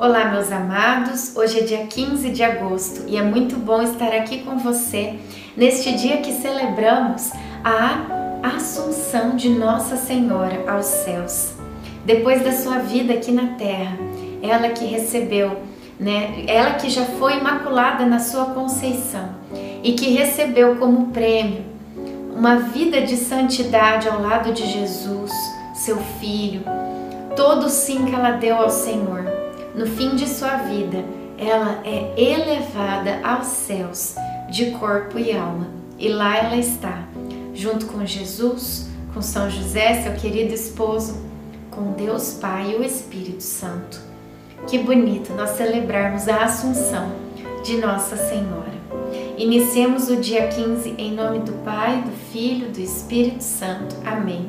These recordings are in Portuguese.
Olá, meus amados. Hoje é dia 15 de agosto e é muito bom estar aqui com você neste dia que celebramos a Assunção de Nossa Senhora aos céus. Depois da sua vida aqui na terra, ela que recebeu, né, ela que já foi imaculada na sua conceição e que recebeu como prêmio uma vida de santidade ao lado de Jesus, seu filho, todo o sim que ela deu ao Senhor no fim de sua vida, ela é elevada aos céus de corpo e alma. E lá ela está, junto com Jesus, com São José, seu querido esposo, com Deus Pai e o Espírito Santo. Que bonito nós celebrarmos a Assunção de Nossa Senhora. Iniciemos o dia 15 em nome do Pai, do Filho, do Espírito Santo. Amém.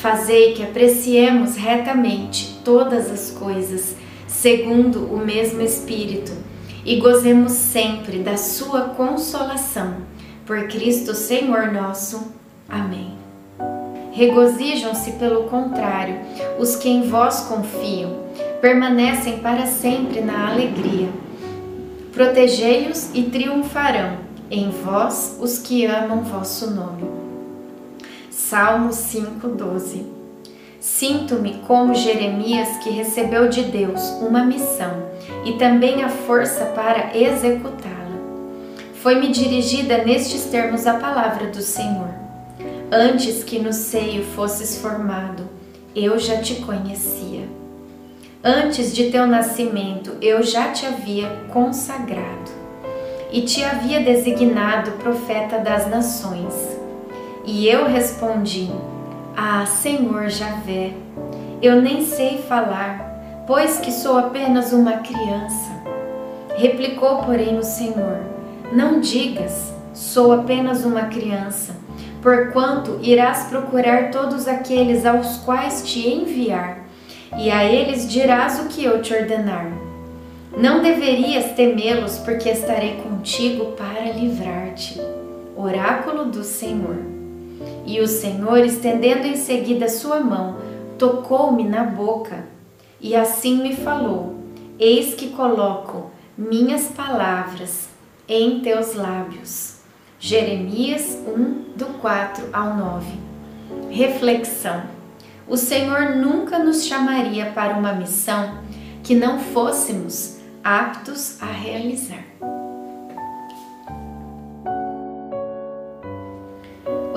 Fazei que apreciemos retamente todas as coisas, segundo o mesmo Espírito, e gozemos sempre da Sua consolação. Por Cristo Senhor nosso. Amém. Regozijam-se, pelo contrário, os que em vós confiam, permanecem para sempre na alegria. Protegei-os e triunfarão em vós os que amam vosso nome. Salmo 5:12. Sinto-me como Jeremias que recebeu de Deus uma missão e também a força para executá-la. Foi-me dirigida nestes termos a palavra do Senhor. Antes que no seio fosses formado, eu já te conhecia. Antes de teu nascimento, eu já te havia consagrado e te havia designado profeta das nações. E eu respondi: Ah, Senhor Javé, eu nem sei falar, pois que sou apenas uma criança. Replicou, porém, o Senhor: Não digas, sou apenas uma criança, porquanto irás procurar todos aqueles aos quais te enviar, e a eles dirás o que eu te ordenar. Não deverias temê-los, porque estarei contigo para livrar-te. Oráculo do Senhor. E o Senhor, estendendo em seguida sua mão, tocou-me na boca, e assim me falou: Eis que coloco minhas palavras em teus lábios. Jeremias 1, do 4 ao 9. Reflexão: O Senhor nunca nos chamaria para uma missão que não fôssemos aptos a realizar.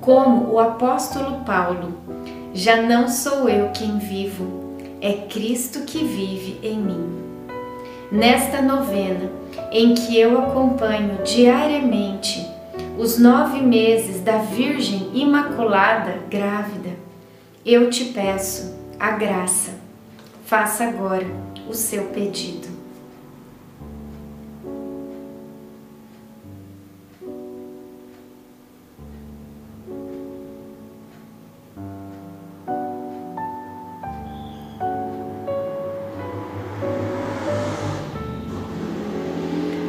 como o apóstolo Paulo: Já não sou eu quem vivo, é Cristo que vive em mim. Nesta novena, em que eu acompanho diariamente os nove meses da Virgem Imaculada grávida, eu te peço a graça. Faça agora o seu pedido.